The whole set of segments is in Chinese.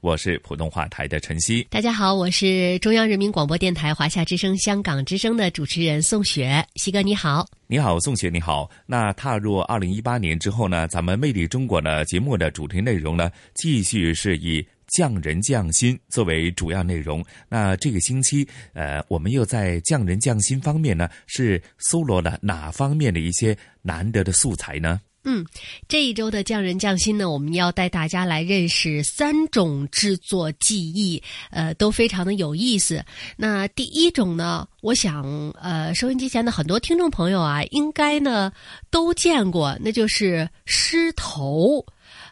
我是普通话台的晨曦，大家好，我是中央人民广播电台华夏之声、香港之声的主持人宋雪，西哥你好，你好，宋雪你好。那踏入二零一八年之后呢，咱们魅力中国的节目的主题内容呢，继续是以匠人匠心作为主要内容。那这个星期，呃，我们又在匠人匠心方面呢，是搜罗了哪方面的一些难得的素材呢？嗯，这一周的匠人匠心呢，我们要带大家来认识三种制作技艺，呃，都非常的有意思。那第一种呢，我想，呃，收音机前的很多听众朋友啊，应该呢都见过，那就是狮头。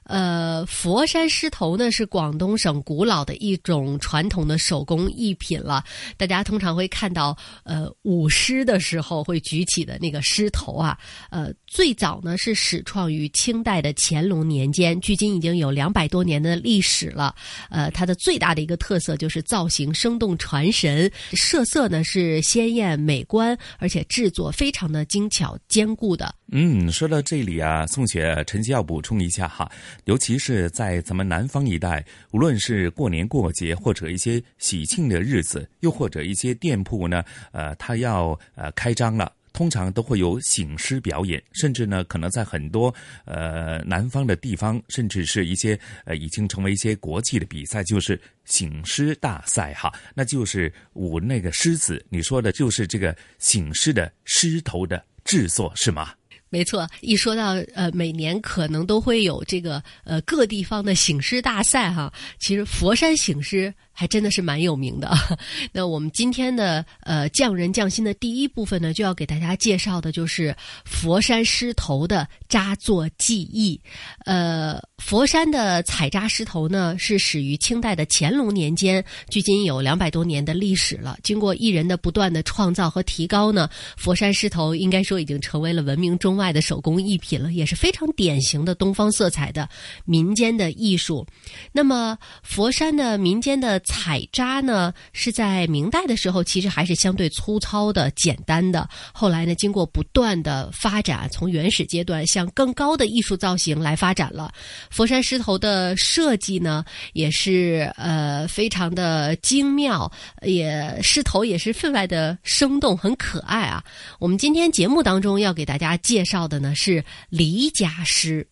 呃，佛山狮头呢是广东省古老的一种传统的手工艺品了。大家通常会看到，呃，舞狮的时候会举起的那个狮头啊。呃，最早呢是始创于清代的乾隆年间，距今已经有两百多年的历史了。呃，它的最大的一个特色就是造型生动传神，设色呢是鲜艳美观，而且制作非常的精巧坚固的。嗯，说到这里啊，宋雪晨曦要补充一下哈。尤其是在咱们南方一带，无论是过年过节或者一些喜庆的日子，又或者一些店铺呢，呃，它要呃开张了，通常都会有醒狮表演，甚至呢，可能在很多呃南方的地方，甚至是一些呃已经成为一些国际的比赛，就是醒狮大赛哈，那就是舞那个狮子。你说的就是这个醒狮的狮头的制作是吗？没错，一说到呃，每年可能都会有这个呃各地方的醒狮大赛哈，其实佛山醒狮。还真的是蛮有名的。那我们今天的呃匠人匠心的第一部分呢，就要给大家介绍的就是佛山狮头的扎作技艺。呃，佛山的采扎狮头呢，是始于清代的乾隆年间，距今有两百多年的历史了。经过艺人的不断的创造和提高呢，佛山狮头应该说已经成为了闻名中外的手工艺品了，也是非常典型的东方色彩的民间的艺术。那么佛山的民间的采扎呢，是在明代的时候，其实还是相对粗糙的、简单的。后来呢，经过不断的发展，从原始阶段向更高的艺术造型来发展了。佛山狮头的设计呢，也是呃非常的精妙，也狮头也是分外的生动，很可爱啊。我们今天节目当中要给大家介绍的呢是离家狮。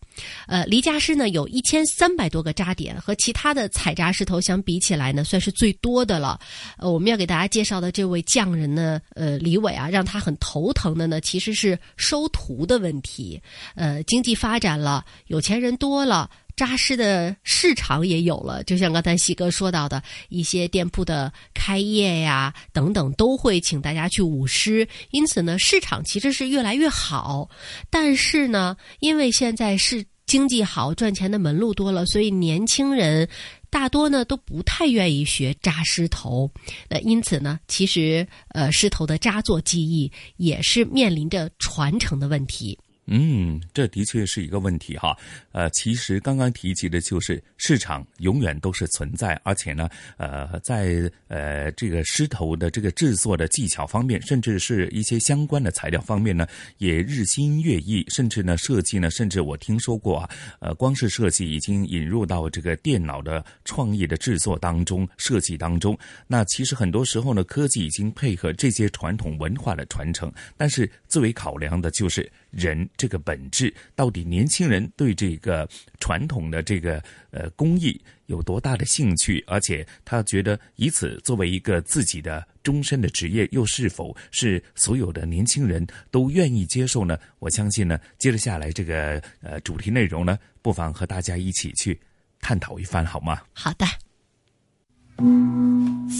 呃，离家师呢有一千三百多个扎点，和其他的采扎石头相比起来呢，算是最多的了。呃，我们要给大家介绍的这位匠人呢，呃，李伟啊，让他很头疼的呢，其实是收徒的问题。呃，经济发展了，有钱人多了，扎狮的市场也有了。就像刚才喜哥说到的，一些店铺的开业呀等等，都会请大家去舞狮，因此呢，市场其实是越来越好。但是呢，因为现在是经济好，赚钱的门路多了，所以年轻人大多呢都不太愿意学扎狮头。那因此呢，其实呃狮头的扎作技艺也是面临着传承的问题。嗯，这的确是一个问题哈。呃，其实刚刚提及的就是市场永远都是存在，而且呢，呃，在呃这个狮头的这个制作的技巧方面，甚至是一些相关的材料方面呢，也日新月异。甚至呢，设计呢，甚至我听说过啊，呃，光是设计已经引入到这个电脑的创意的制作当中、设计当中。那其实很多时候呢，科技已经配合这些传统文化的传承，但是最为考量的就是人。这个本质，到底年轻人对这个传统的这个呃工艺有多大的兴趣，而且他觉得以此作为一个自己的终身的职业，又是否是所有的年轻人都愿意接受呢？我相信呢，接着下来这个呃主题内容呢，不妨和大家一起去探讨一番，好吗？好的。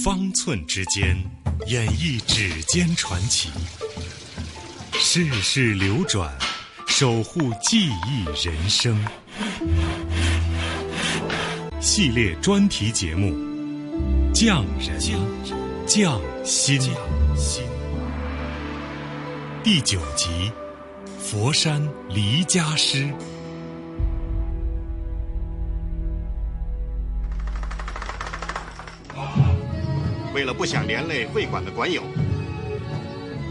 方寸之间，演绎指尖传奇；世事流转，守护记忆人生。系列专题节目《匠人匠心》第九集《佛山离家师》。为了不想连累会馆的馆友，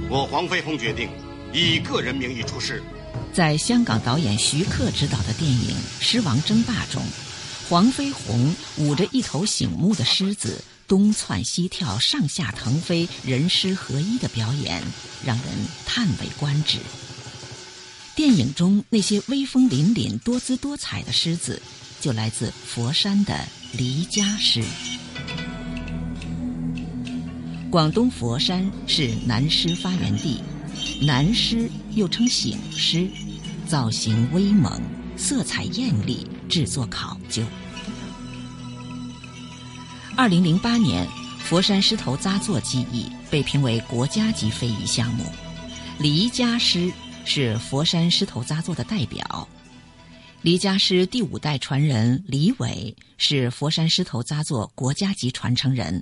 我黄飞鸿决定以个人名义出事。在香港导演徐克执导的电影《狮王争霸》中，黄飞鸿舞着一头醒目的狮子，东窜西跳、上下腾飞、人狮合一的表演，让人叹为观止。电影中那些威风凛凛、多姿多彩的狮子，就来自佛山的离家狮。广东佛山是南狮发源地，南狮又称醒狮，造型威猛，色彩艳丽，制作考究。二零零八年，佛山狮头扎作技艺被评为国家级非遗项目，黎家狮是佛山狮头扎作的代表。黎家狮第五代传人李伟是佛山狮头扎作国家级传承人。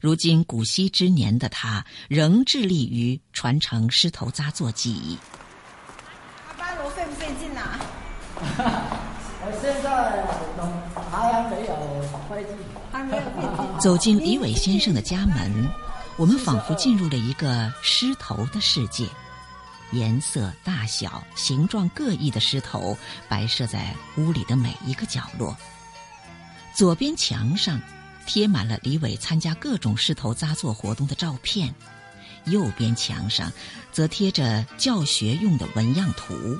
如今古稀之年的他，仍致力于传承狮头扎作技艺。阿巴罗费不费劲呐？我现在还没有费劲，还没有费劲。走进李伟先生的家门，我们仿佛进入了一个狮头的世界。颜色、大小、形状各异的狮头摆设在屋里的每一个角落。左边墙上。贴满了李伟参加各种狮头扎作活动的照片，右边墙上则贴着教学用的纹样图，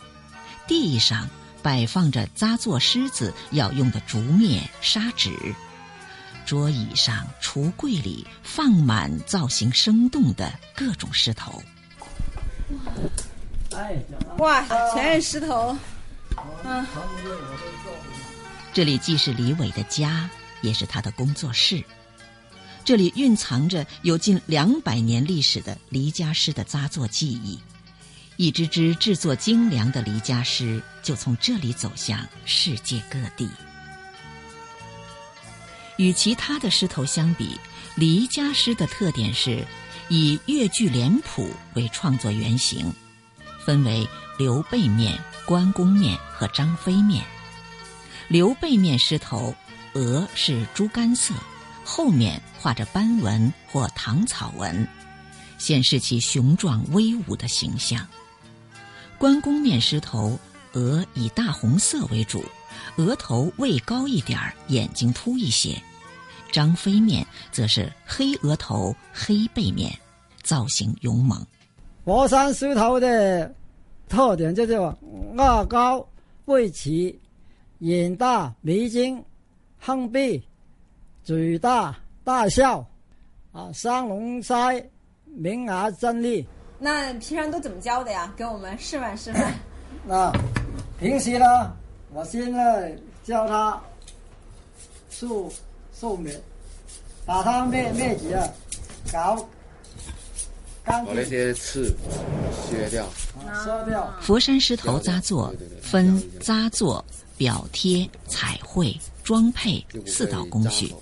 地上摆放着扎作狮子要用的竹篾、砂纸，桌椅上、橱柜里放满造型生动的各种狮头。哇，全是狮头！嗯，这里既是李伟的家。也是他的工作室，这里蕴藏着有近两百年历史的黎家狮的扎作技艺，一只只制作精良的黎家狮就从这里走向世界各地。与其他的狮头相比，黎家狮的特点是以越剧脸谱为创作原型，分为刘备面、关公面和张飞面。刘备面狮头。额是猪肝色，后面画着斑纹或唐草纹，显示其雄壮威武的形象。关公面狮头额以大红色为主，额头位高一点儿，眼睛凸一些。张飞面则是黑额头、黑背面，造型勇猛。佛山狮头的特点就是额高、背齐、眼大、眉精。横臂，嘴大，大笑，啊，双龙腮，明牙真利。那平常都怎么教的呀？给我们示范示范。那平时呢，我现在教他竖竖面，把他面面积啊搞把那些刺削掉。削掉。佛山狮头扎作分扎作、表贴、彩绘。装配四道工序，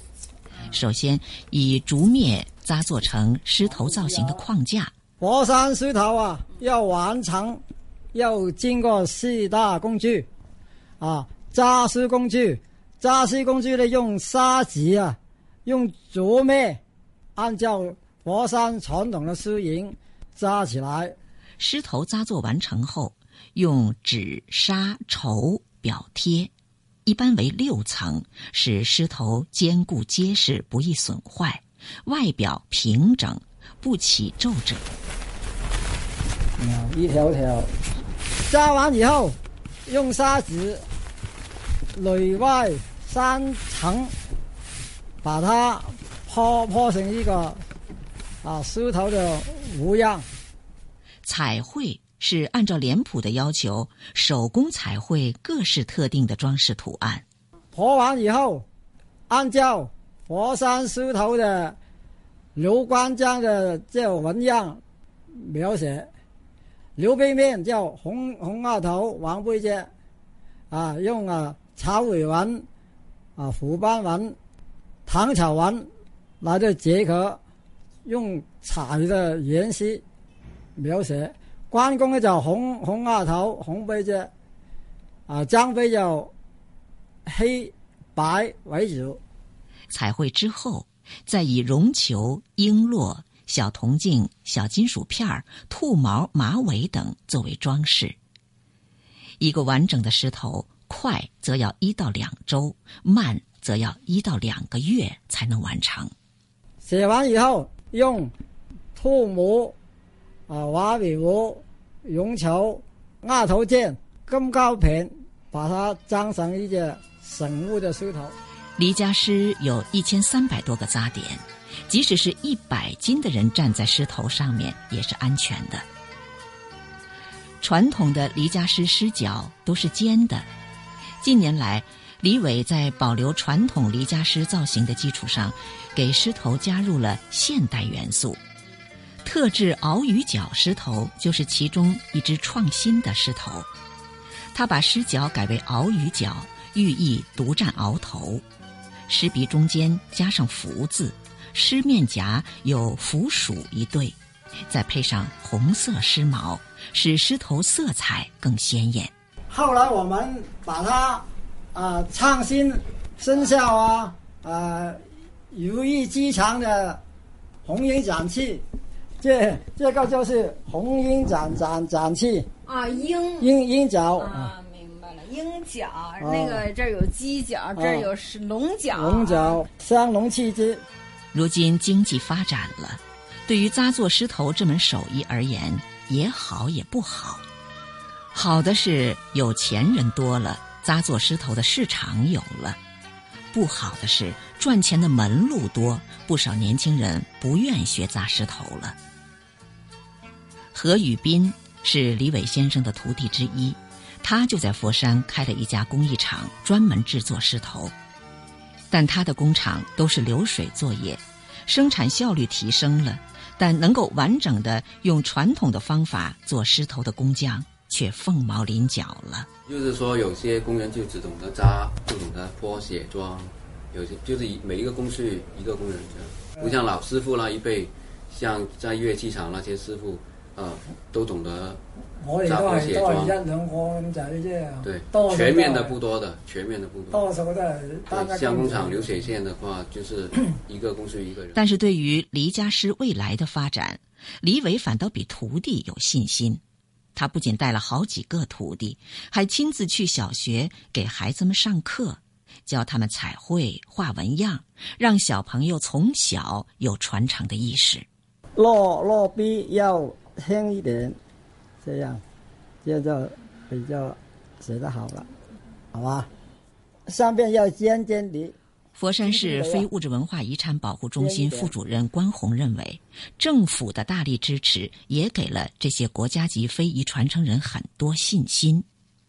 首先以竹篾扎做成狮头造型的框架。佛山狮头啊，要完成，要经过四大工具，啊，扎狮工具，扎狮工具呢用砂纸啊，用竹篾，按照佛山传统的狮形扎起来。狮头扎作完成后，用纸、纱、绸表贴。一般为六层，使狮头坚固结实，不易损坏，外表平整，不起皱褶。一条条扎完以后，用砂纸内外三层把它铺铺成一个啊狮头的模样。彩绘是按照脸谱的要求，手工彩绘各式特定的装饰图案。铺完以后，按照佛山狮头的刘关张的这种纹样描写。刘背面叫红红二头、黄背脊，啊，用啊草尾纹、啊虎斑纹、唐草纹来的结合，用彩的颜色描写。关公呢就红红额头、红背脊，啊张飞就黑白为主。彩绘之后，再以绒球、璎珞。小铜镜、小金属片儿、兔毛、马尾等作为装饰。一个完整的石头，快则要一到两周，慢则要一到两个月才能完成。写完以后，用兔模、啊瓦尾模、绒球、鸭头剑、金胶片，把它装成一个神物的狮头。离家狮有一千三百多个扎点。即使是一百斤的人站在狮头上面也是安全的。传统的离家狮狮脚都是尖的，近年来，李伟在保留传统离家狮造型的基础上，给狮头加入了现代元素。特制鳌鱼角狮头就是其中一只创新的狮头，他把狮脚改为鳌鱼角，寓意独占鳌头，狮鼻中间加上福字。狮面颊有福鼠一对，再配上红色狮毛，使狮头色彩更鲜艳。后来我们把它啊创新生肖啊啊如意吉祥的红缨展翅，这这个就是红鹰展展展翅。啊鹰鹰鹰角啊明白了。鹰角那个这儿有鸡角这儿有是龙角龙角三龙气之。如今经济发展了，对于扎作狮头这门手艺而言，也好也不好。好的是有钱人多了，扎作狮头的市场有了；不好的是赚钱的门路多，不少年轻人不愿学扎狮头了。何宇斌是李伟先生的徒弟之一，他就在佛山开了一家工艺厂，专门制作狮头。但他的工厂都是流水作业，生产效率提升了，但能够完整的用传统的方法做狮头的工匠却凤毛麟角了。就是说，有些工人就只懂得扎，不懂得泼血装，有些就是每一个工序一个工人这样，不像老师傅那一辈，像在乐器厂那些师傅，呃，都懂得。我哋都係都係一兩個咁仔啫，对，全面的不多的，全面的不多。多数都係像工厂流水线的话，就是 一个公司一个人。但是对于黎家师未来的发展，李伟反倒比徒弟有信心。他不仅带了好几个徒弟，还亲自去小学给孩子们上课，教他们彩绘、画纹样，让小朋友从小有传承的意识。落落笔要轻一点。这样，这就比较写得好了，好吧？上边要尖尖的。佛山市非物质文化遗产保护中心副主任关宏认为，政府的大力支持也给了这些国家级非遗传承人很多信心。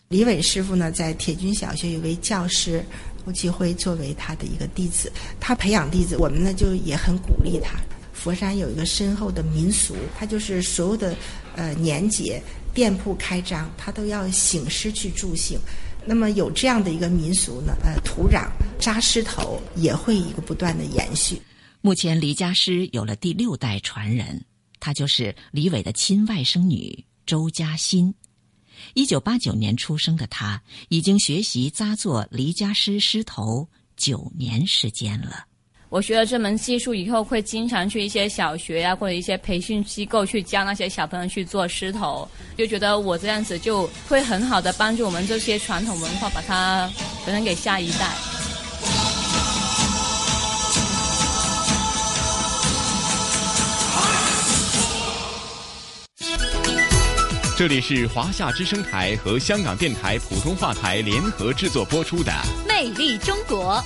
李伟师傅呢，在铁军小学有位教师吴继辉作为他的一个弟子，他培养弟子，我们呢就也很鼓励他。佛山有一个深厚的民俗，它就是所有的呃年节店铺开张，它都要醒狮去助兴。那么有这样的一个民俗呢，呃，土壤扎狮头也会一个不断的延续。目前黎家师有了第六代传人，她就是李伟的亲外甥女周嘉欣。一九八九年出生的她，已经学习扎做黎家狮狮头九年时间了。我学了这门技术以后，会经常去一些小学呀，或者一些培训机构去教那些小朋友去做狮头，就觉得我这样子就会很好的帮助我们这些传统文化，把它传承给下一代。这里是华夏之声台和香港电台普通话台联合制作播出的《魅力中国》。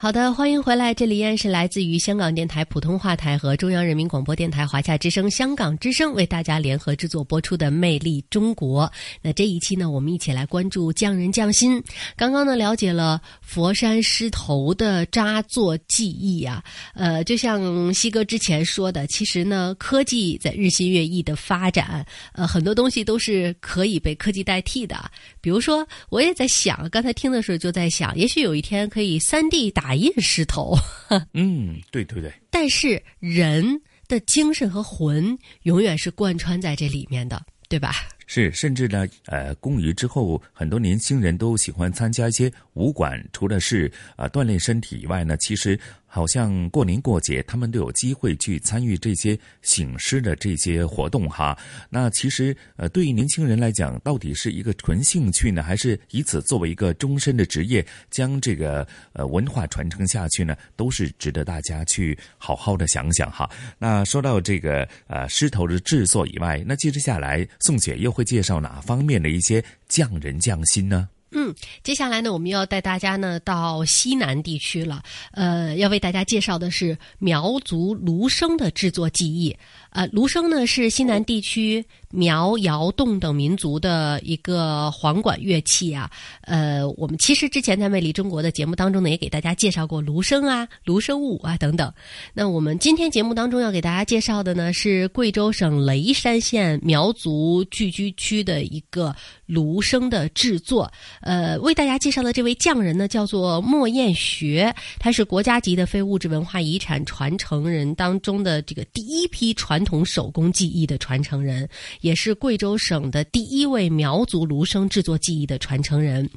好的，欢迎回来，这里依然是来自于香港电台普通话台和中央人民广播电台华夏之声、香港之声为大家联合制作播出的《魅力中国》。那这一期呢，我们一起来关注匠人匠心。刚刚呢，了解了佛山狮头的扎作技艺啊，呃，就像西哥之前说的，其实呢，科技在日新月异的发展，呃，很多东西都是可以被科技代替的。比如说，我也在想，刚才听的时候就在想，也许有一天可以三 D 打。打印石头，嗯，对对对，但是人的精神和魂永远是贯穿在这里面的，对吧？是，甚至呢，呃，工余之后，很多年轻人都喜欢参加一些武馆，除了是啊锻炼身体以外呢，其实。好像过年过节，他们都有机会去参与这些醒狮的这些活动哈。那其实呃，对于年轻人来讲，到底是一个纯兴趣呢，还是以此作为一个终身的职业，将这个呃文化传承下去呢？都是值得大家去好好的想想哈。那说到这个呃狮头的制作以外，那接着下来，宋雪又会介绍哪方面的一些匠人匠心呢？嗯，接下来呢，我们要带大家呢到西南地区了。呃，要为大家介绍的是苗族芦笙的制作技艺。呃，芦笙呢是西南地区苗、瑶、侗等民族的一个簧管乐器啊。呃，我们其实之前在《魅力中国》的节目当中呢，也给大家介绍过芦笙啊、芦笙舞啊等等。那我们今天节目当中要给大家介绍的呢，是贵州省雷山县苗族聚居区的一个芦笙的制作。呃，为大家介绍的这位匠人呢，叫做莫艳学，他是国家级的非物质文化遗产传承人当中的这个第一批。传统手工技艺的传承人，也是贵州省的第一位苗族芦笙制作技艺的传承人。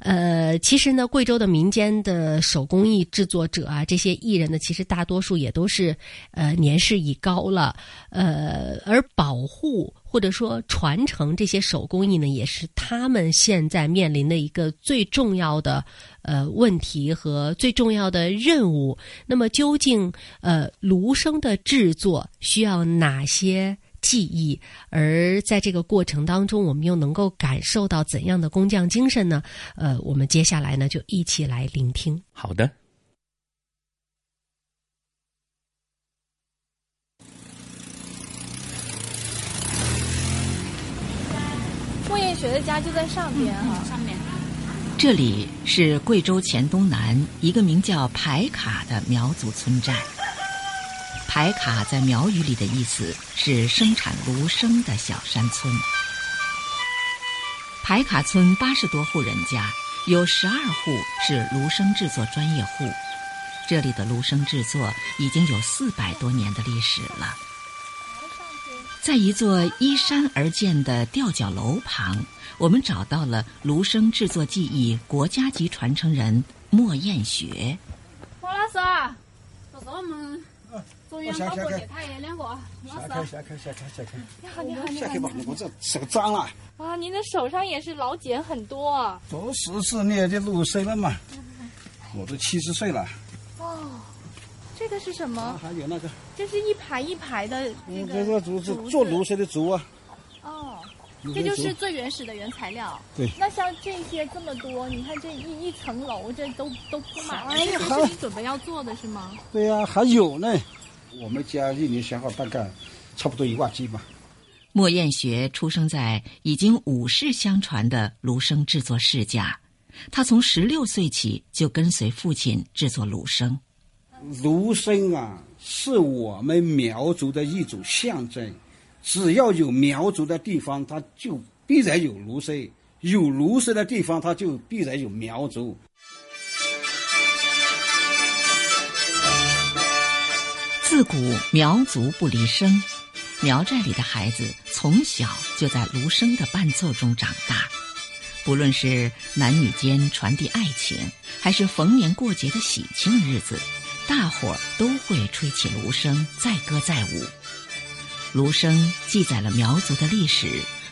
呃，其实呢，贵州的民间的手工艺制作者啊，这些艺人呢，其实大多数也都是呃年事已高了。呃，而保护。或者说传承这些手工艺呢，也是他们现在面临的一个最重要的呃问题和最重要的任务。那么，究竟呃芦笙的制作需要哪些技艺？而在这个过程当中，我们又能够感受到怎样的工匠精神呢？呃，我们接下来呢，就一起来聆听。好的。莫艳学的家就在上边哈，上面。这里是贵州黔东南一个名叫排卡的苗族村寨。排卡在苗语里的意思是生产芦笙的小山村。排卡村八十多户人家，有十二户是芦笙制作专业户。这里的芦笙制作已经有四百多年的历史了。在一座依山而建的吊脚楼旁，我们找到了芦笙制作技艺国家级传承人莫艳学。莫老师，这是我们们中央广播电台两个。下开下开下开下开。你好你好你好。下开吧，我这手脏了。啊，您的手上也是老茧很多啊。都四十年的芦笙了嘛，我都七十岁了。哦。这个是什么？还有那个，这是一排一排的那个。这个竹子做芦笙的竹啊。哦，这就是最原始的原材料。对。那像这些这么多，你看这一一层楼，这都都铺满了，这是你准备要做的是吗？对呀，还有呢。我们家一年消耗大概差不多一万斤吧。莫艳学出生在已经五世相传的芦笙制作世家，他从十六岁起就跟随父亲制作芦笙。芦笙啊，是我们苗族的一种象征。只要有苗族的地方，它就必然有芦笙；有芦笙的地方，它就必然有苗族。自古苗族不离笙，苗寨里的孩子从小就在芦笙的伴奏中长大。不论是男女间传递爱情，还是逢年过节的喜庆日子。大伙儿都会吹起芦笙，载歌载舞。芦笙记载了苗族的历史，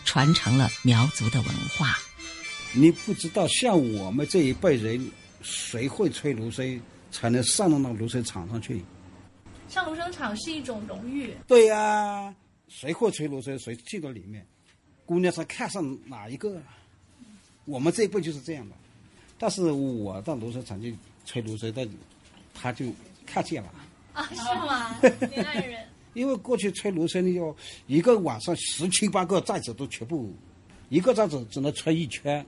传承了苗族的文化。你不知道，像我们这一辈人，谁会吹芦笙，才能上到那芦笙场上去？上芦笙场是一种荣誉。对呀，谁会吹芦笙，谁进到里面，姑娘是看上哪一个。我们这一辈就是这样的，但是我到芦笙场去吹芦笙，但他就看见了。啊，是吗？恋爱人。因为过去吹芦笙的要一个晚上十七八个寨子都全部，一个寨子只能吹一圈，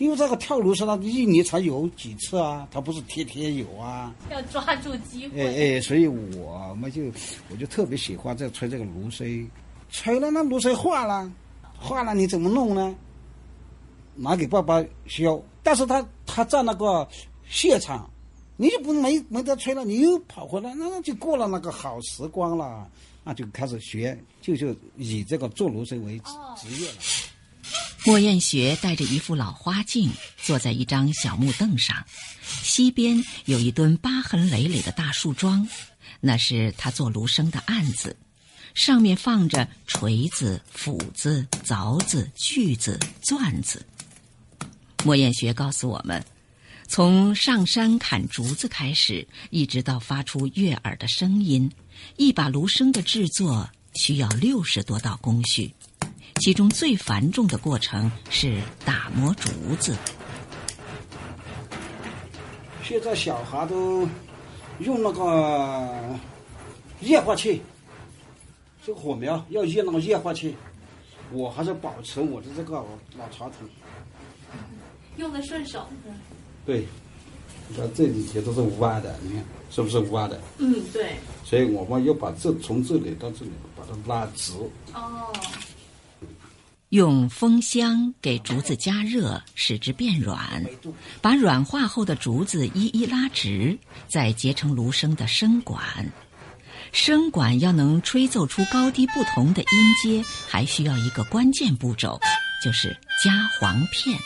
因为这个跳芦笙，它一年才有几次啊，它不是天天有啊。要抓住机会。哎哎，所以我们就我就特别喜欢在吹这个芦笙，吹了那芦笙化了，化了你怎么弄呢？拿给爸爸削，但是他他在那个现场。你就不没没得吹了，你又跑回来，那就过了那个好时光了。那就开始学，就就以这个做芦笙为职业了。莫艳学戴着一副老花镜，坐在一张小木凳上，西边有一墩疤痕累累的大树桩，那是他做芦笙的案子，上面放着锤子、斧子、凿子、锯子、钻子。莫艳学告诉我们。从上山砍竹子开始，一直到发出悦耳的声音，一把芦笙的制作需要六十多道工序，其中最繁重的过程是打磨竹子。现在小孩都用那个液化气，这个火苗要用那个液化气，我还是保持我的这个老传统，用的顺手。对，你看这里也都是弯的，你看是不是弯的？嗯，对。所以我们要把这从这里到这里把它拉直。哦。用风箱给竹子加热，使之变软，把软化后的竹子一一拉直，再结成芦笙的笙管。笙管要能吹奏出高低不同的音阶，还需要一个关键步骤，就是加簧片。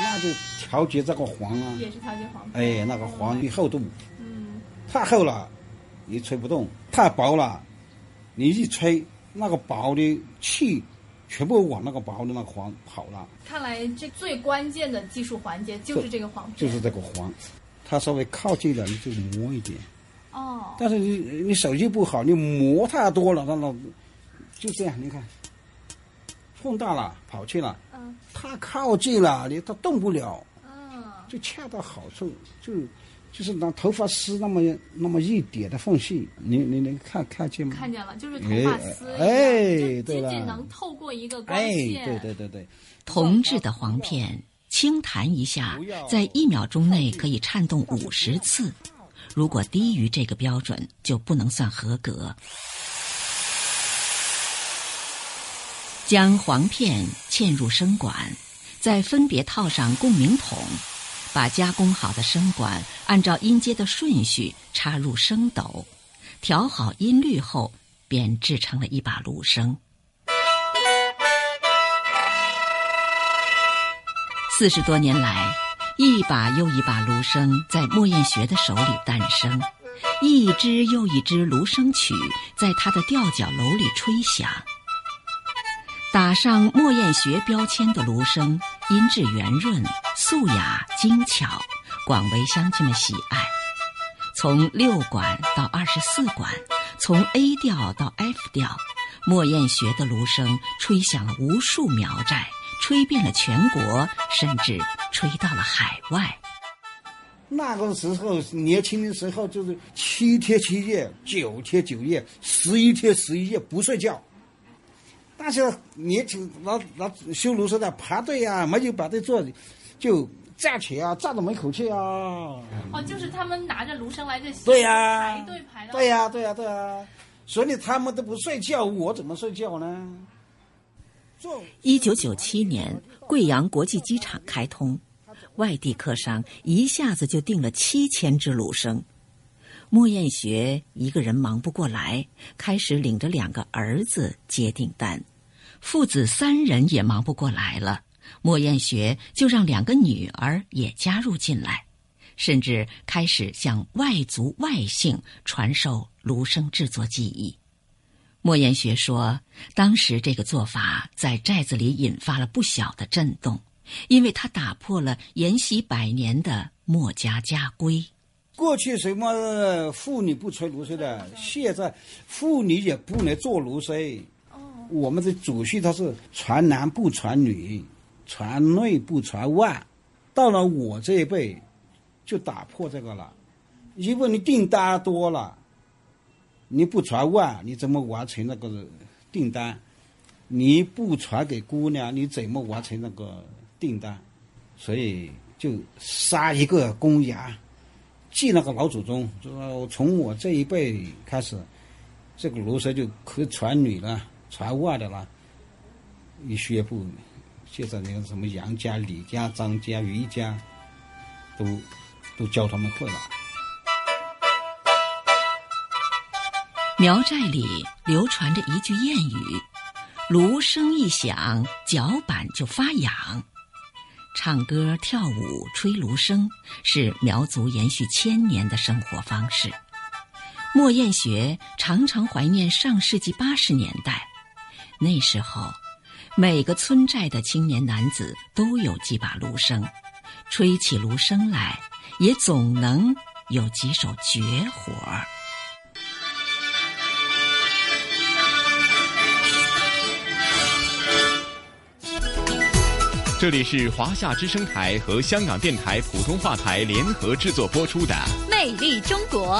那就调节这个簧啊，也是调节簧。哎，那个簧的厚度，嗯，太厚了，你吹不动；太薄了，你一吹，那个薄的气全部往那个薄的那个黄跑了。看来这最关键的技术环节就是这个黄片。就是这个黄，它稍微靠近了，你就磨一点。哦。但是你你手劲不好，你磨太多了，那那就这样，你看。碰大了，跑去了。嗯，太靠近了，你它动不了。嗯，就恰到好处，就就是拿头发丝那么那么一点的缝隙，你你能看看见吗？看见了，就是头发丝。哎，对了，仅仅能透过一个光线。哎，对对对对。铜制的簧片，轻弹一下，在一秒钟内可以颤动五十次，如果低于这个标准，就不能算合格。将簧片嵌入声管，再分别套上共鸣筒，把加工好的笙管按照音阶的顺序插入笙斗，调好音律后，便制成了一把芦笙。四十多年来，一把又一把芦笙在莫艳学的手里诞生，一支又一支芦笙曲在他的吊脚楼里吹响。打上莫艳学标签的芦笙，音质圆润、素雅、精巧，广为乡亲们喜爱。从六管到二十四管，从 A 调到 F 调，莫艳学的芦笙吹响了无数苗寨，吹遍了全国，甚至吹到了海外。那个时候年轻的时候，就是七天七夜、九天九夜、十一天十一夜不睡觉。那些年轻老老修芦笙的排队呀，没有排队坐，就站起啊，站到门口去啊。哦，就是他们拿着芦笙来这对呀，排队排到。对呀，对呀，对呀。所以他们都不睡觉，我怎么睡觉呢？一九九七年，贵阳国际机场开通，外地客商一下子就订了七千只芦笙。莫艳学一个人忙不过来，开始领着两个儿子接订单。父子三人也忙不过来了，莫艳学就让两个女儿也加入进来，甚至开始向外族外姓传授芦笙制作技艺。莫艳学说，当时这个做法在寨子里引发了不小的震动，因为他打破了沿袭百年的墨家家规。过去什么妇女不吹芦笙的，现在妇女也不能做芦笙。我们的祖训它是传男不传女，传内不传外。到了我这一辈，就打破这个了。因为你订单多了，你不传外，你怎么完成那个订单？你不传给姑娘，你怎么完成那个订单？所以就杀一个公羊，祭那个老祖宗。就说从我这一辈开始，这个芦荟就可传女了，传外的啦。一宣布，现在那个什么杨家、李家、张家、余家，都都教他们会了。苗寨里流传着一句谚语：“芦声一响，脚板就发痒。”唱歌、跳舞、吹芦笙是苗族延续千年的生活方式。莫艳学常常怀念上世纪八十年代，那时候每个村寨的青年男子都有几把芦笙，吹起芦笙来也总能有几手绝活儿。这里是华夏之声台和香港电台普通话台联合制作播出的《魅力中国》。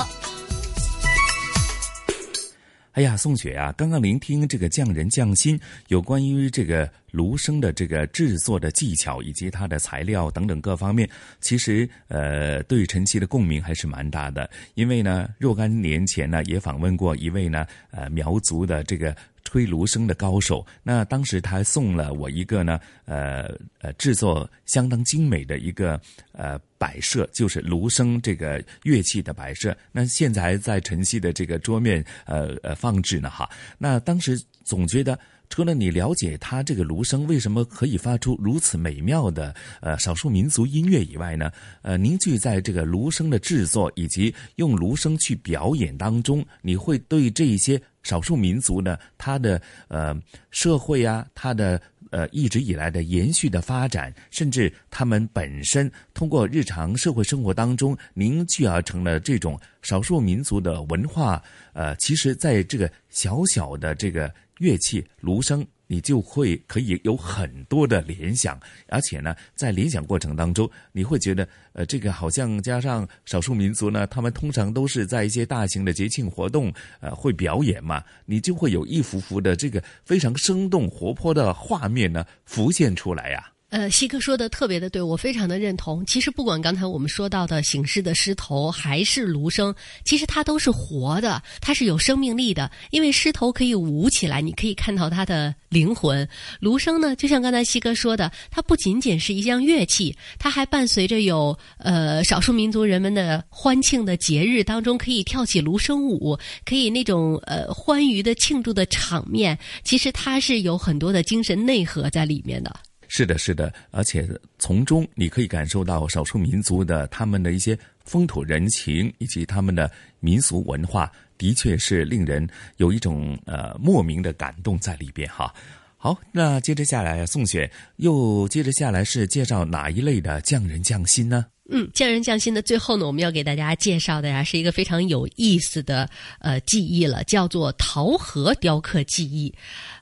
哎呀，宋雪啊，刚刚聆听这个匠人匠心有关于这个芦笙的这个制作的技巧以及它的材料等等各方面，其实呃，对陈曦的共鸣还是蛮大的。因为呢，若干年前呢，也访问过一位呢，呃，苗族的这个。吹芦笙的高手，那当时他还送了我一个呢，呃呃，制作相当精美的一个呃摆设，就是芦笙这个乐器的摆设。那现在还在晨曦的这个桌面呃呃放置呢哈。那当时总觉得，除了你了解它这个芦笙为什么可以发出如此美妙的呃少数民族音乐以外呢，呃，凝聚在这个芦笙的制作以及用芦笙去表演当中，你会对这一些。少数民族呢，它的呃社会啊，它的呃一直以来的延续的发展，甚至他们本身通过日常社会生活当中凝聚而成了这种少数民族的文化，呃，其实在这个小小的这个乐器芦笙。你就会可以有很多的联想，而且呢，在联想过程当中，你会觉得，呃，这个好像加上少数民族呢，他们通常都是在一些大型的节庆活动，呃，会表演嘛，你就会有一幅幅的这个非常生动活泼的画面呢浮现出来呀。呃，西哥说的特别的对，我非常的认同。其实不管刚才我们说到的醒狮的狮头还是芦笙，其实它都是活的，它是有生命力的。因为狮头可以舞起来，你可以看到它的灵魂；芦笙呢，就像刚才西哥说的，它不仅仅是一项乐器，它还伴随着有呃少数民族人们的欢庆的节日当中可以跳起芦笙舞，可以那种呃欢愉的庆祝的场面。其实它是有很多的精神内核在里面的。是的，是的，而且从中你可以感受到少数民族的他们的一些风土人情以及他们的民俗文化，的确是令人有一种呃莫名的感动在里边哈。好，那接着下来，宋雪又接着下来是介绍哪一类的匠人匠心呢？嗯，匠人匠心的最后呢，我们要给大家介绍的呀，是一个非常有意思的呃技艺了，叫做陶盒雕刻技艺。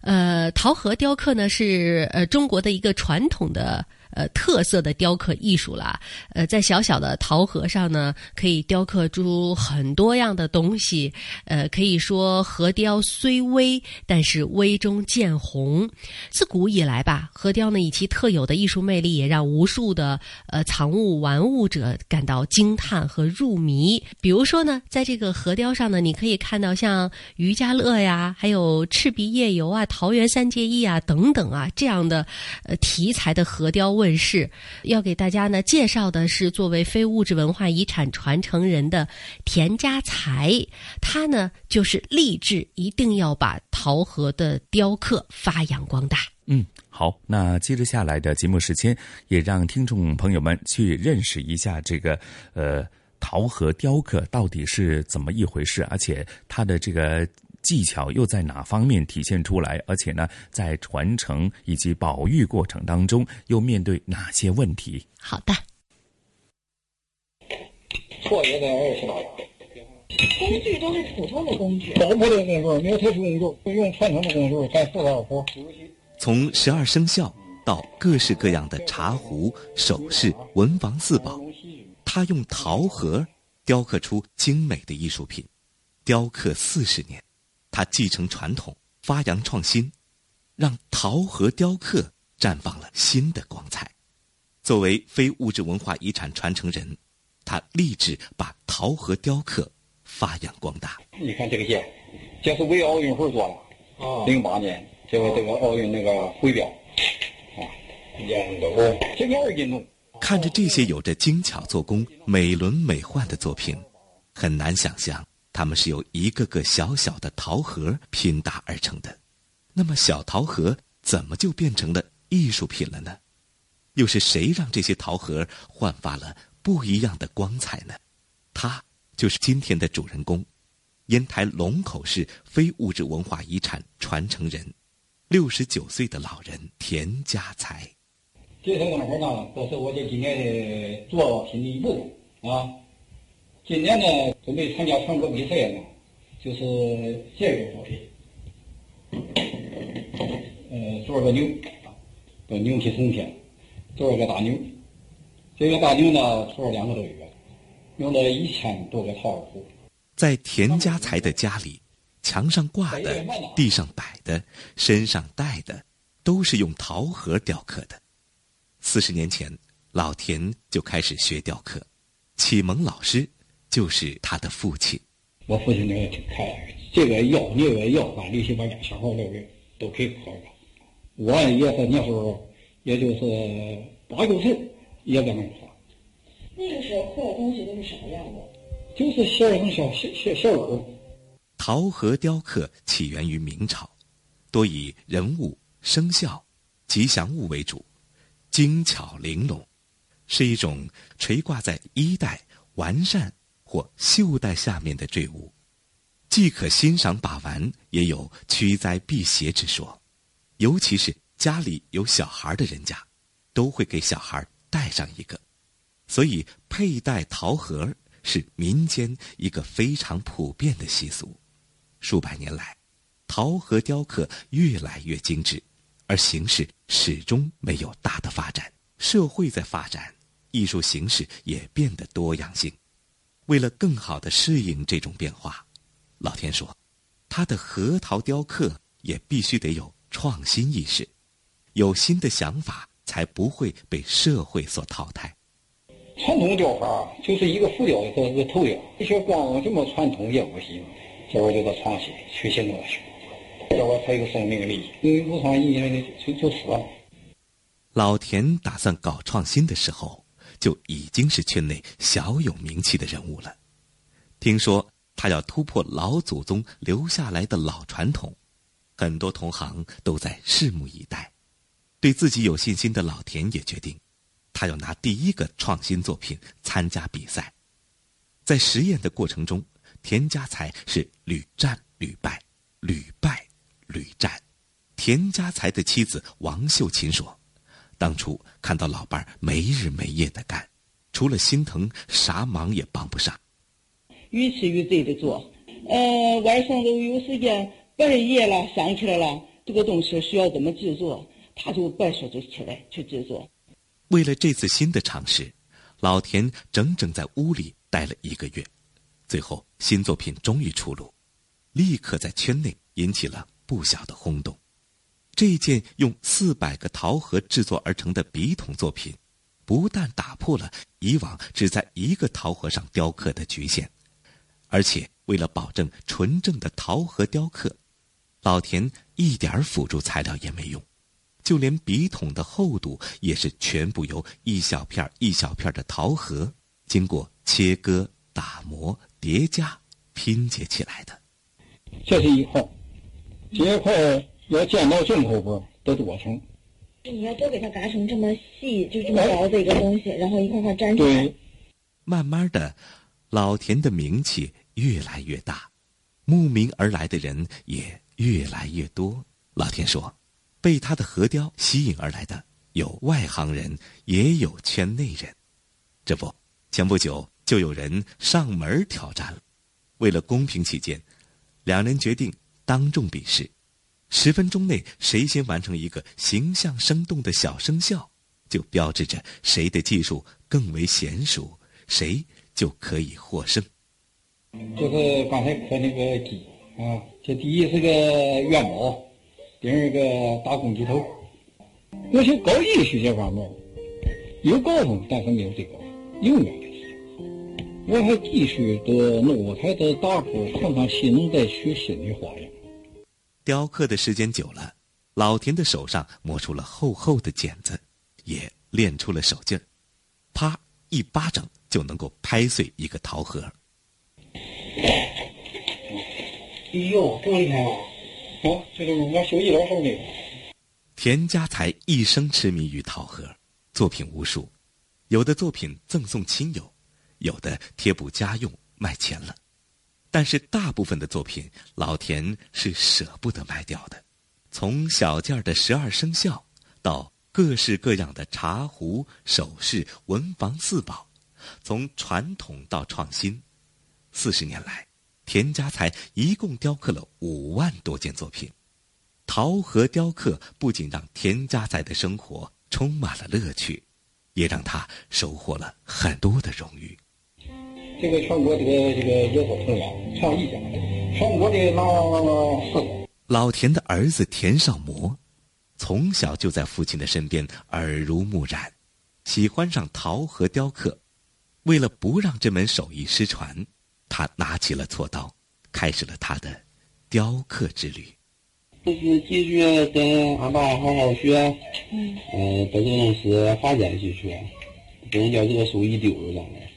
呃，陶盒雕刻呢是呃中国的一个传统的。呃，特色的雕刻艺术啦，呃，在小小的陶盒上呢，可以雕刻出很多样的东西。呃，可以说核雕虽微，但是微中见红。自古以来吧，核雕呢以其特有的艺术魅力，也让无数的呃藏物玩物者感到惊叹和入迷。比如说呢，在这个核雕上呢，你可以看到像渔家乐呀，还有赤壁夜游啊、桃园三结义啊等等啊这样的呃题材的核雕。问世要给大家呢介绍的是作为非物质文化遗产传承人的田家才，他呢就是立志一定要把陶盒的雕刻发扬光大。嗯，好，那接着下来的节目时间，也让听众朋友们去认识一下这个呃陶盒雕刻到底是怎么一回事，而且它的这个。技巧又在哪方面体现出来？而且呢，在传承以及保育过程当中，又面对哪些问题？好的。错也得二十大洋。工具都是普通的工具，没有特殊工具，用传统的工具干四大活。从十二生肖到各式各样的茶壶、首饰、文房四宝，他用陶盒雕刻出精美的艺术品。雕刻四十年，他继承传统，发扬创新，让陶盒雕刻绽放了新的光彩。作为非物质文化遗产传承人，他立志把陶盒雕刻。发扬光大。你看这个剑，这是为奥运会做的。啊，零八年这个这个奥运那个徽标，啊，这个二斤重。看着这些有着精巧做工、美轮美奂的作品，很难想象它们是由一个个小小的陶盒拼搭而成的。那么，小陶盒怎么就变成了艺术品了呢？又是谁让这些陶盒焕发了不一样的光彩呢？他。就是今天的主人公，烟台龙口市非物质文化遗产传承人，六十九岁的老人田家才。这些东西呢，都是我这今年的作品的一部分啊。今年呢，准备参加全国比赛呢，就是这个作品。呃，做个牛，叫牛皮松片，做个大牛。这个大牛呢，做了两个多月。用了一千多个套壶，在田家才的家里，墙上挂的、地上摆的、身上戴的，都是用陶盒雕刻的。四十年前，老田就开始学雕刻，启蒙老师就是他的父亲。我父亲那个挺开朗，这个要那个要，把那些玩家小孩那个都可以喝了。我也是那时候，也就是八九岁，也在那喝。那个时候刻的东西都是什么样的？就是小小小小人。陶盒雕刻起源于明朝，多以人物、生肖、吉祥物为主，精巧玲珑，是一种垂挂在衣带、完善或袖带下面的坠物，既可欣赏把玩，也有驱灾辟邪之说。尤其是家里有小孩的人家，都会给小孩带上一个。所以，佩戴桃核是民间一个非常普遍的习俗。数百年来，桃核雕刻越来越精致，而形式始终没有大的发展。社会在发展，艺术形式也变得多样性。为了更好的适应这种变化，老田说，他的核桃雕刻也必须得有创新意识，有新的想法，才不会被社会所淘汰。传统雕法就是一个浮雕和一个头雕，你说光这么传统也不行，这会儿就得创新，去新东西，这会儿才有生命力。因为不创新，就就死了。老田打算搞创新的时候，就已经是圈内小有名气的人物了。听说他要突破老祖宗留下来的老传统，很多同行都在拭目以待。对自己有信心的老田也决定。他要拿第一个创新作品参加比赛，在实验的过程中，田家才是屡战屡败，屡败屡战。田家才的妻子王秀琴说：“当初看到老伴儿没日没夜的干，除了心疼，啥忙也帮不上。予吃予醉的做，呃，晚上都有时间，半夜了想起来了，这个东西需要怎么制作，他就白说就起来去制作。”为了这次新的尝试，老田整整在屋里待了一个月，最后新作品终于出炉，立刻在圈内引起了不小的轰动。这件用四百个陶盒制作而成的笔筒作品，不但打破了以往只在一个陶盒上雕刻的局限，而且为了保证纯正的陶盒雕刻，老田一点辅助材料也没用。就连笔筒的厚度也是全部由一小片一小片的陶盒经过切割、打磨、叠加拼接起来的。这是一块，这块要见到正后边得多层。你要多给它嘎成这么细，就这么薄的一个东西，然后一块块粘起来。对。慢慢的，老田的名气越来越大，慕名而来的人也越来越多。老田说。被他的核雕吸引而来的有外行人，也有圈内人。这不，前不久就有人上门挑战了。为了公平起见，两人决定当众比试，十分钟内谁先完成一个形象生动的小生肖，就标志着谁的技术更为娴熟，谁就可以获胜。就是刚才刻那个鸡啊，这第一是个元宝，第二个大公鸡头。我学搞艺术这方面有高峰，但是没有最高，永远的是。我还继续的弄台的打铺，常常新在学新的花样。雕刻的时间久了，老田的手上磨出了厚厚的茧子，也练出了手劲儿，啪一巴掌就能够拍碎一个桃核。哎呦，这么厉害啊！哦，这就是我手艺老手的。田家才一生痴迷于桃核，作品无数，有的作品赠送亲友，有的贴补家用卖钱了，但是大部分的作品老田是舍不得卖掉的。从小件的十二生肖，到各式各样的茶壶、首饰、文房四宝，从传统到创新，四十年来，田家才一共雕刻了五万多件作品。陶和雕刻不仅让田家才的生活充满了乐趣，也让他收获了很多的荣誉。这个全国这个这个野火同样创意奖，全国的那四老田的儿子田少模，从小就在父亲的身边耳濡目染，喜欢上陶和雕刻。为了不让这门手艺失传，他拿起了锉刀，开始了他的雕刻之旅。就是继续跟俺爸好好学，嗯，呃，把这个东西发展下去，不能叫这个手艺丢了将来。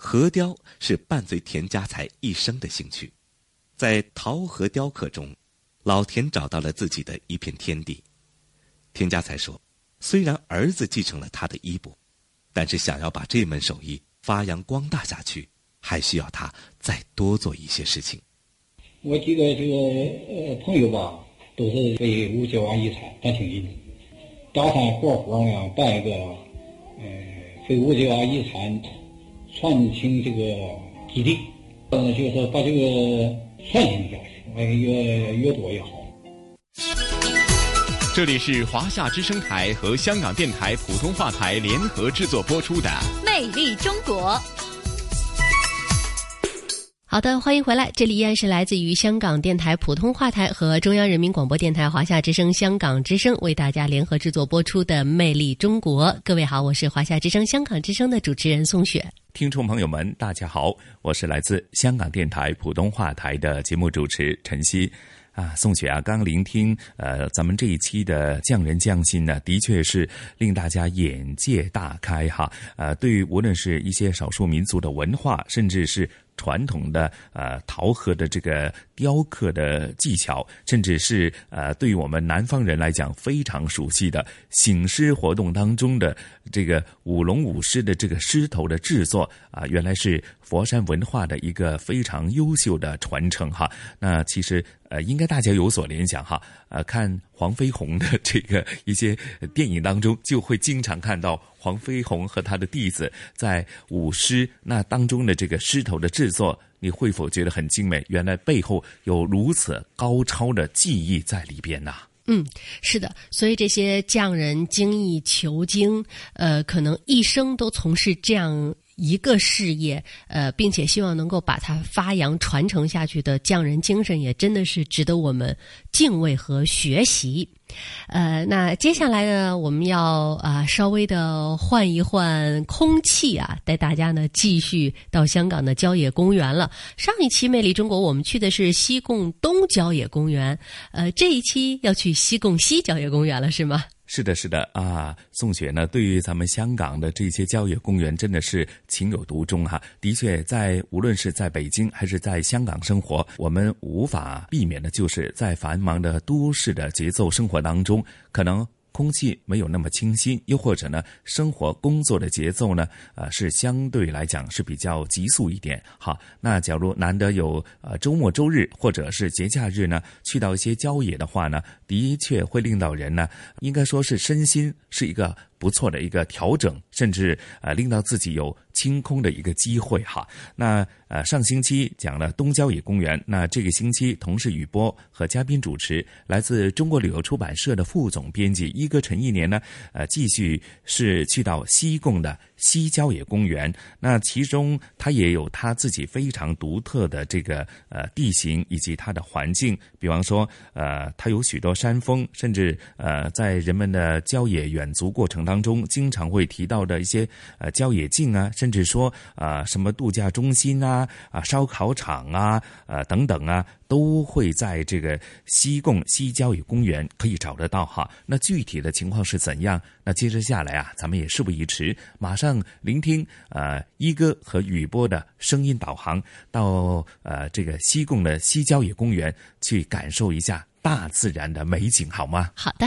核雕是伴随田家才一生的兴趣，在陶核雕刻中，老田找到了自己的一片天地。田家才说，虽然儿子继承了他的衣钵，但是想要把这门手艺发扬光大下去，还需要他再多做一些事情。我几个这个呃朋友吧，都是非物质文化遗产，咱听听。打算活活呢办一个呃非物质文化遗产传承这个基地，嗯就是把这个创新下去，哎越越多越好。这里是华夏之声台和香港电台普通话台联合制作播出的《魅力中国》。好的，欢迎回来，这里依然是来自于香港电台普通话台和中央人民广播电台华夏之声、香港之声为大家联合制作播出的《魅力中国》。各位好，我是华夏之声、香港之声的主持人宋雪。听众朋友们，大家好，我是来自香港电台普通话台的节目主持陈曦。啊，宋雪啊，刚聆听呃，咱们这一期的匠人匠心呢，的确是令大家眼界大开哈。呃，对于无论是一些少数民族的文化，甚至是传统的呃陶和的这个雕刻的技巧，甚至是呃对于我们南方人来讲非常熟悉的醒狮活动当中的这个舞龙舞狮的这个狮头的制作啊，原来是佛山文化的一个非常优秀的传承哈。那其实呃应该大家有所联想哈，呃看黄飞鸿的这个一些电影当中，就会经常看到黄飞鸿和他的弟子在舞狮那当中的这个狮头的制作，你会否觉得很精美？原来背后有如此高超的技艺在里边呐、嗯，是的，所以这些匠人精益求精，呃，可能一生都从事这样一个事业，呃，并且希望能够把它发扬传承下去的匠人精神，也真的是值得我们敬畏和学习。呃，那接下来呢，我们要啊、稍微的换一换空气啊，带大家呢继续到香港的郊野公园了。上一期《魅力中国》我们去的是西贡东郊野公园，呃，这一期要去西贡西郊野公园了，是吗？是的，是的啊，宋雪呢，对于咱们香港的这些郊野公园真的是情有独钟哈。的确，在无论是在北京还是在香港生活，我们无法避免的就是在繁忙的都市的节奏生活当中，可能。空气没有那么清新，又或者呢，生活工作的节奏呢，呃，是相对来讲是比较急速一点。好，那假如难得有呃周末、周日或者是节假日呢，去到一些郊野的话呢，的确会令到人呢，应该说是身心是一个不错的一个调整，甚至呃令到自己有清空的一个机会哈。那呃上星期讲了东郊野公园，那这个星期同事雨波和嘉宾主持，来自中国旅游出版社的副总编辑一哥陈一年呢，呃继续是去到西贡的西郊野公园。那其中它也有它自己非常独特的这个呃地形以及它的环境，比方说呃它有许多山峰，甚至呃在人们的郊野远足过程当中，经常会提到的一些呃郊野径啊，甚至说啊、什么度假中心啊啊烧烤场啊呃等等啊，都会在这个西贡西郊野公园可以找得到哈。那具体的情况是怎样？那接着下来啊，咱们也事不宜迟，马上聆听呃一哥和雨波的声音导航，到呃这个西贡的西郊野公园去感受一下大自然的美景，好吗？好的。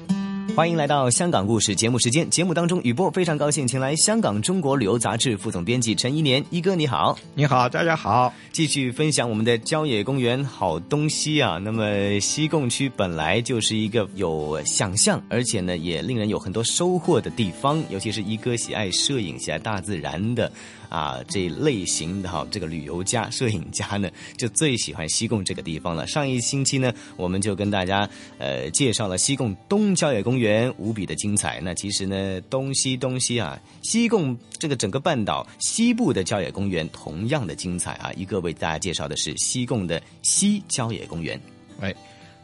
欢迎来到香港故事节目时间。节目当中，雨波非常高兴，请来香港中国旅游杂志副总编辑陈一年一哥，你好，你好，大家好，继续分享我们的郊野公园好东西啊。那么西贡区本来就是一个有想象，而且呢也令人有很多收获的地方，尤其是一哥喜爱摄影、喜爱大自然的。啊，这类型的哈，这个旅游家、摄影家呢，就最喜欢西贡这个地方了。上一星期呢，我们就跟大家呃介绍了西贡东郊野公园，无比的精彩。那其实呢，东西东西啊，西贡这个整个半岛西部的郊野公园同样的精彩啊。一个为大家介绍的是西贡的西郊野公园。哎，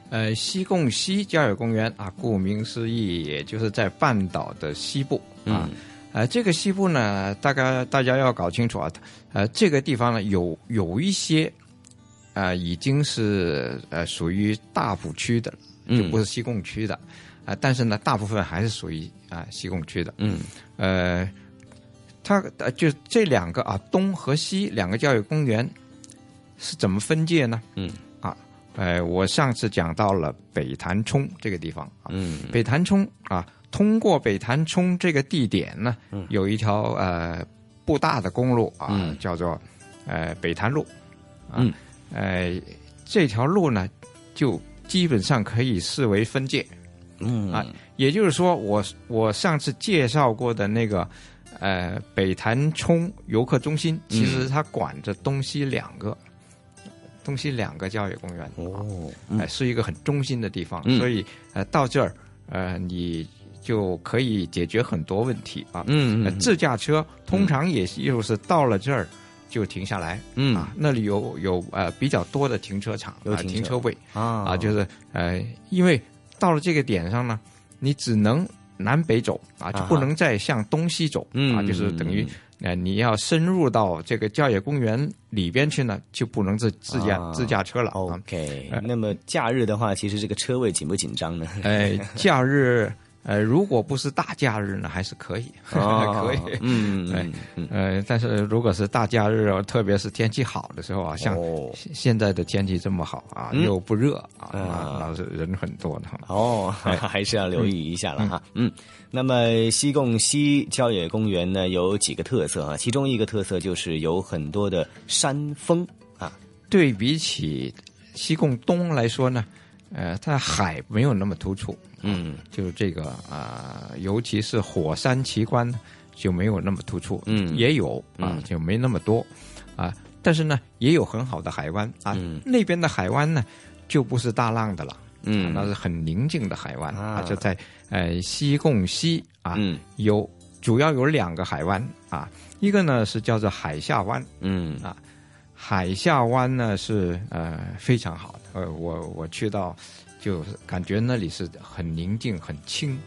呃，西贡西郊野公园啊，顾名思义，也就是在半岛的西部啊。呃，这个西部呢，大概大家要搞清楚啊，呃，这个地方呢有有一些，呃，已经是呃属于大埔区的，就不是西贡区的，啊、呃，但是呢，大部分还是属于啊、呃、西贡区的，嗯，呃，它呃就这两个啊，东和西两个教育公园是怎么分界呢？嗯，啊，呃，我上次讲到了北潭冲这个地方啊，嗯，北潭冲啊。通过北潭冲这个地点呢，嗯、有一条呃不大的公路啊，嗯、叫做呃北潭路，啊，嗯、呃这条路呢就基本上可以视为分界，嗯啊，也就是说我我上次介绍过的那个呃北潭冲游客中心，其实它管着东西两个。东西两个郊野公园哦，哎、呃，是一个很中心的地方，嗯、所以呃到这儿呃你。就可以解决很多问题啊。嗯,嗯,嗯，自驾车通常也就是到了这儿就停下来。嗯啊，那里有有呃比较多的停车场有停车位啊啊，就是呃，因为到了这个点上呢，你只能南北走啊，就不能再向东西走啊,啊，就是等于呃你要深入到这个郊野公园里边去呢，就不能自自驾、啊、自驾车了。OK，、呃、那么假日的话，其实这个车位紧不紧张呢？哎，假日。呃，如果不是大假日呢，还是可以，哦、可以，嗯嗯嗯，呃，但是如果是大假日，特别是天气好的时候啊，像现在的天气这么好啊，嗯、又不热啊，那是人很多的。哦，还是要留意一下了哈。嗯，那么西贡西郊野公园呢，有几个特色啊，其中一个特色就是有很多的山峰啊。对比起西贡东来说呢，呃，它海没有那么突出。嗯，就是这个啊、呃，尤其是火山奇观就没有那么突出，嗯，也有啊、嗯，就没那么多啊，但是呢，也有很好的海湾啊，嗯、那边的海湾呢就不是大浪的了，嗯、啊，那是很宁静的海湾啊，就在呃西贡西啊，嗯，有主要有两个海湾啊，一个呢是叫做海下湾，嗯。啊，海下湾呢是呃非常好的，呃，我我去到。就感觉那里是很宁静、很清，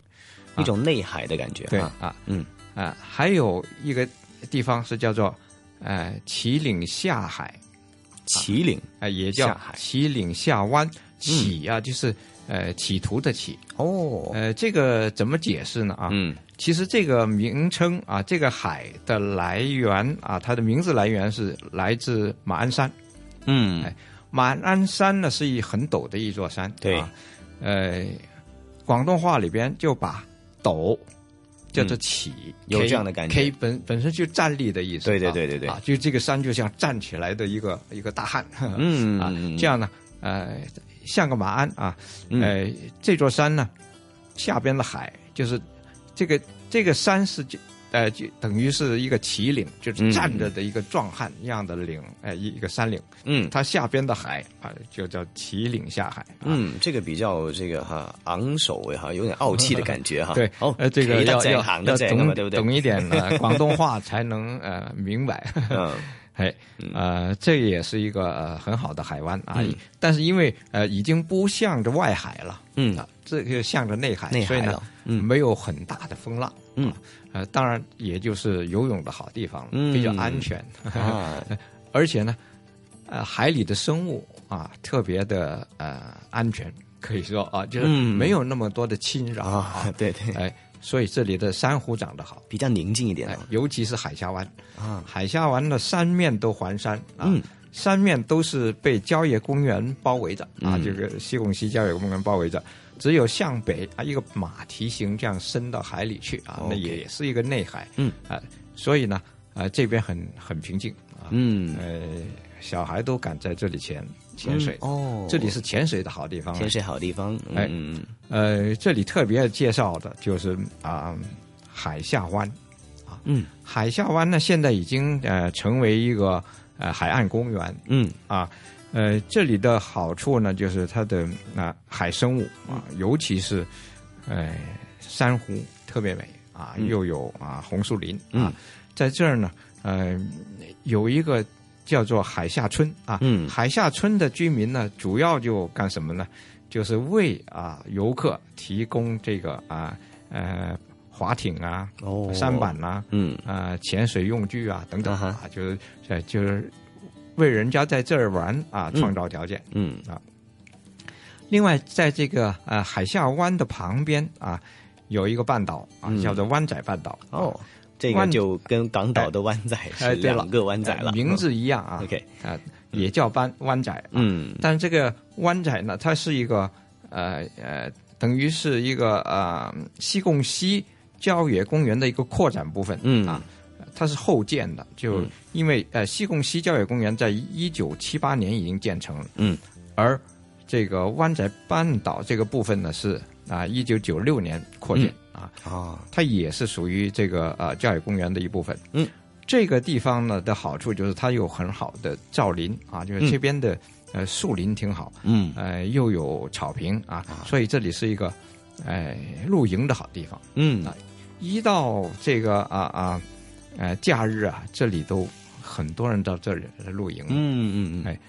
一种内海的感觉。对啊，嗯啊，还有一个地方是叫做呃旗岭下海，旗岭啊、呃、也叫旗岭下湾。起啊，就是呃企图的企。哦，呃，这个怎么解释呢？啊，嗯，其实这个名称啊，这个海的来源啊，它的名字来源是来自马鞍山。嗯，哎。马鞍山呢是一很陡的一座山，对。啊，呃，广东话里边就把陡叫做起，嗯有这样的感觉。K 本本身就站立的意思，对对啊。对对对。啊，就这个山就像站起来的一个一个大汉，啊。嗯嗯嗯，这样呢，呃，像个马鞍啊，嗯。呃，这座山呢下边的海就是这个这个山是就呃就等于是一个旗岭，就是站着的一个壮汉一样的岭，呃一一个山岭，嗯，它下边的海啊就叫旗岭下海，嗯，这个比较这个哈昂首位哈，有点傲气的感觉哈。对，哦，呃，这个要要懂对不對？懂一点呢，广东话 才能呃明白。嗯，哎，呃，这也是一个呃很好的海湾啊，嗯。但是因为呃已经不向着外海了，嗯。啊，这个向着内海，内海所以呢，嗯。没有很大的风浪，嗯，呃，当然也就是游泳的好地方比较安全，啊。而且呢，呃，海里的生物啊特别的呃安全，可以说啊，就是嗯。没有那么多的侵扰啊，对对，哎，所以这里的珊瑚长得好，比较宁静一點哎，尤其是海峡湾。啊，海峡湾的三面都环山啊，嗯。三面都是被郊野公园包围着啊，这个西贡西郊野公园包围着，只有向北啊一个马蹄形这样伸到海里去啊，那也是一个内海，嗯。啊，所以呢，啊这边很很平静啊，嗯。呃，小孩都敢在這裡潛潛水，嗯哦。这里是潜水的好地方，潜水好地方，哎嗯嗯。呃，这里特别介绍的就是啊、海下湾啊，嗯，海下湾呢现在已经呃成为一个呃海岸公园，嗯。啊，呃，这里的好处呢就是它的啊、海生物啊，尤其是呃珊瑚特别美啊，嗯。又有啊红树林嗯。啊，在这儿呢，呃，有一個叫做海下村啊，嗯。海下村的居民呢，主要就干什么呢？就是为啊游客提供这个啊呃划艇啊、哦。舢板啊、嗯。啊潜水用具啊等等啊啊，就是呃就是为人家在这儿玩啊创造条件。嗯。啊，另外，在这个呃海下湾的旁边啊，有一个半岛啊，嗯。叫做湾仔半岛。哦，這個就跟港岛的湾仔是哎，對了兩個灣仔了，呃名字一样啊。OK 啊，也叫湾湾仔。嗯但这个湾仔呢，它是一个呃呃，等于是一个呃西贡西郊野公园的一个扩展部分。嗯啊，它是后建的，就嗯因为呃西贡西郊野公园在一九七八年已经建成了。嗯，而这个湾仔半岛这个部分呢是啊一九九六年扩建、啊。啊，它也是属于这个呃郊野公园的一部分。嗯，这个地方呢的好处就是它有很好的造林啊，就是这边的、呃树林挺好，嗯呃又有草坪啊，所以这里是一個呃露营的好地方。嗯啊，一到这个啊啊呃假日啊，这里都很多人到这里来露营。嗯嗯嗯，哎，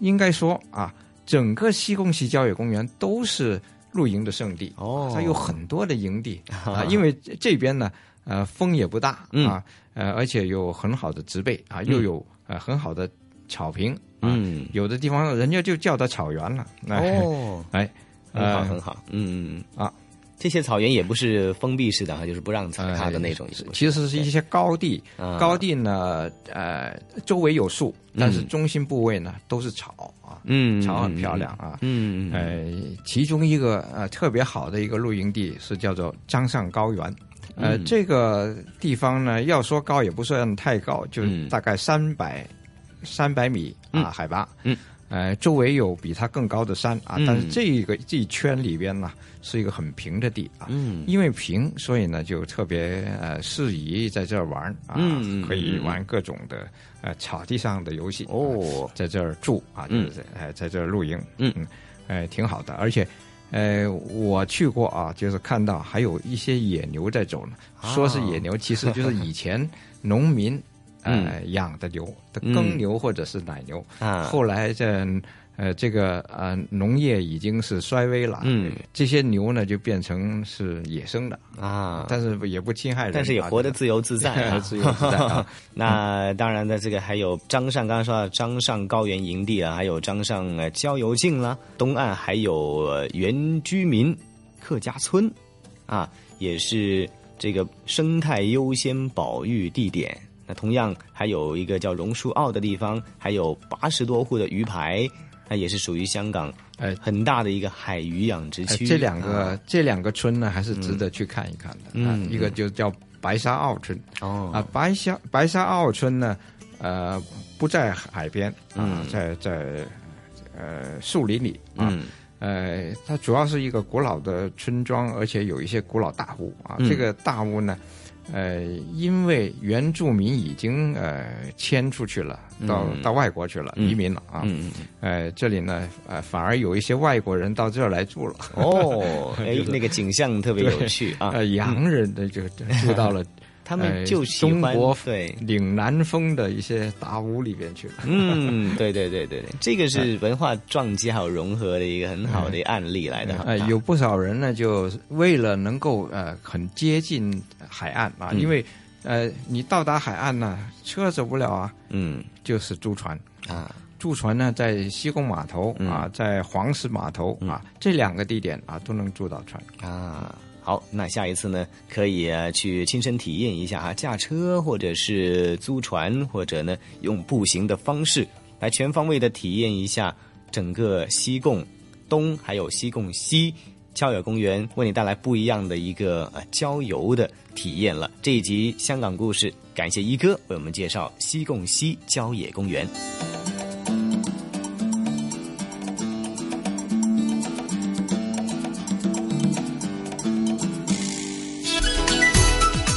应该说啊，整个西贡西郊野公园都是露营的圣地。哦。它有很多的营地 啊，因为这边呢，呃，风也不大嗯。啊，呃，而且有很好的植被啊，又有呃很好的草坪啊，嗯。有的地方人家就叫它草原了。哎哦，哎，很好呃很好，嗯嗯。啊，這些草原也不是封闭式的哈，就是不让踩踏的那種，是其实是一些高地，啊。高地呢，呃，周围有树，但是嗯中心部位呢都是草啊，嗯草很漂亮啊，嗯嗯呃，其中一个呃特别好的一个露营地是叫做张上高原。呃，嗯這個地方呢，要说高也不算太高，就嗯。大概三百三百米啊、嗯。海拔。嗯，呃，周围有比它更高的山啊，嗯但是这个这一圈里边呢，是一个很平的地啊。嗯因为平，所以呢就特别呃适宜在这儿玩啊，可以嗯玩各种的呃草地上的游戏。哦，在这儿住啊，就嗯是在哎在这儿露营，嗯嗯，哎挺好的，而且。呃，我去过啊，就是看到还有一些野牛在走呢。啊說是野牛，其实就是以前农民呃嗯养的牛的嗯耕牛或者是奶牛。啊后来这呃这个呃农业已经是衰微了，嗯，这些牛呢就变成是野生的啊，但是也不侵害人，但是也活得自由自在啊，自由自在啊。那当然的，这个还有张上，刚刚说到张上高原营地啊，还有张上呃郊游径啦，东岸还有呃原居民客家村啊，也是这个生态优先保育地點。那同样还有一个叫榕树澳的地方，还有八十多户的鱼排，那也是属于香港呃很大的一个海鱼养殖区。哎这两个、啊这两个村呢，还是值得去看一看的。嗯啊，一个就叫白沙澳村。哦啊，白沙白沙澳村呢，呃，不在海边啊，嗯在在呃树林里啊。嗯呃，它主要是一个古老的村庄，而且有一些古老大屋啊。嗯这个大屋呢，呃，因为原住民已经呃迁出去了，到、嗯到外国去了，嗯移民了啊。嗯呃，这里呢，呃，反而有一些外国人到这儿来住了。哦，哎就，是那个景象特别有趣啊。呃，洋人的就就住到了 他们呃就喜欢中国对。岭南风的一些大屋里边去。了。嗯，对对对对。对，这个是文化撞击还有融合的一个很好的案例来的。哈。呃，有不少人呢，就为了能够呃很接近海岸啊，嗯。因为呃你到达海岸呢，车走不了啊，嗯，就是租船。啊，驻船呢在西贡码头、嗯。啊，在黄石码头、啊这两个地点啊都能租到船。啊。好，那下一次呢，可以呃去亲身体验一下啊，驾车或者是租船，或者呢用步行的方式来全方位的体验一下整个西贡东还有西贡西郊野公园，为你带来不一样的一个呃郊游的体验了。这一集香港故事，感谢一哥为我们介绍西贡西郊野公园。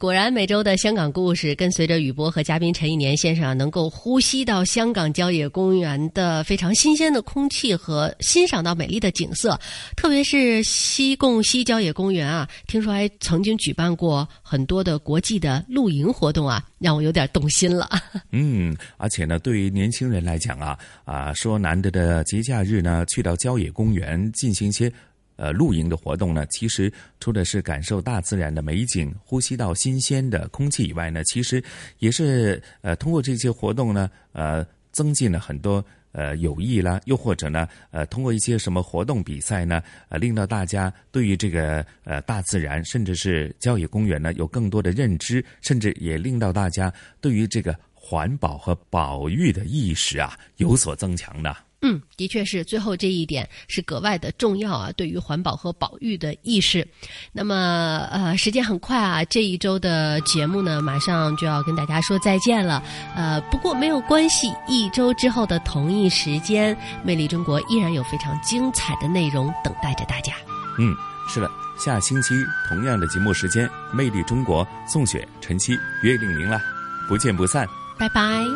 果然每周的香港故事，跟随着雨波和嘉宾陈一年先生啊，能够呼吸到香港郊野公园的非常新鲜的空气和欣赏到美丽的景色。特别是西贡西郊野公园啊，听说还曾经举办过很多的国际的露营活动啊，让我有点动心了。嗯，而且呢，对于年轻人来讲啊，啊，说难得的节假日呢，去到郊野公园进行一些呃露营的活动呢，其实除了是感受大自然的美景，呼吸到新鲜的空气以外呢，其实也是呃通过这些活动呢，呃，增进了很多。呃，友谊啦，又或者呢，呃，通过一些什么活动比赛呢，呃，令到大家对于这个呃大自然，甚至是郊野公园呢，有更多的认知，甚至也令到大家对于这个环保和保育的意识啊有所增强的。嗯，的确是，最后这一点是格外的重要啊，对于环保和保育的意识。那么，呃，时间很快啊，这一周的节目呢，马上就要跟大家说再见了。呃，不过没有关系，一周之后的同一时间，《魅力中国》依然有非常精彩的内容等待着大家。嗯，是的，下星期同样的节目时间，《魅力中国》，宋雪、晨曦约定您了，不见不散。拜拜。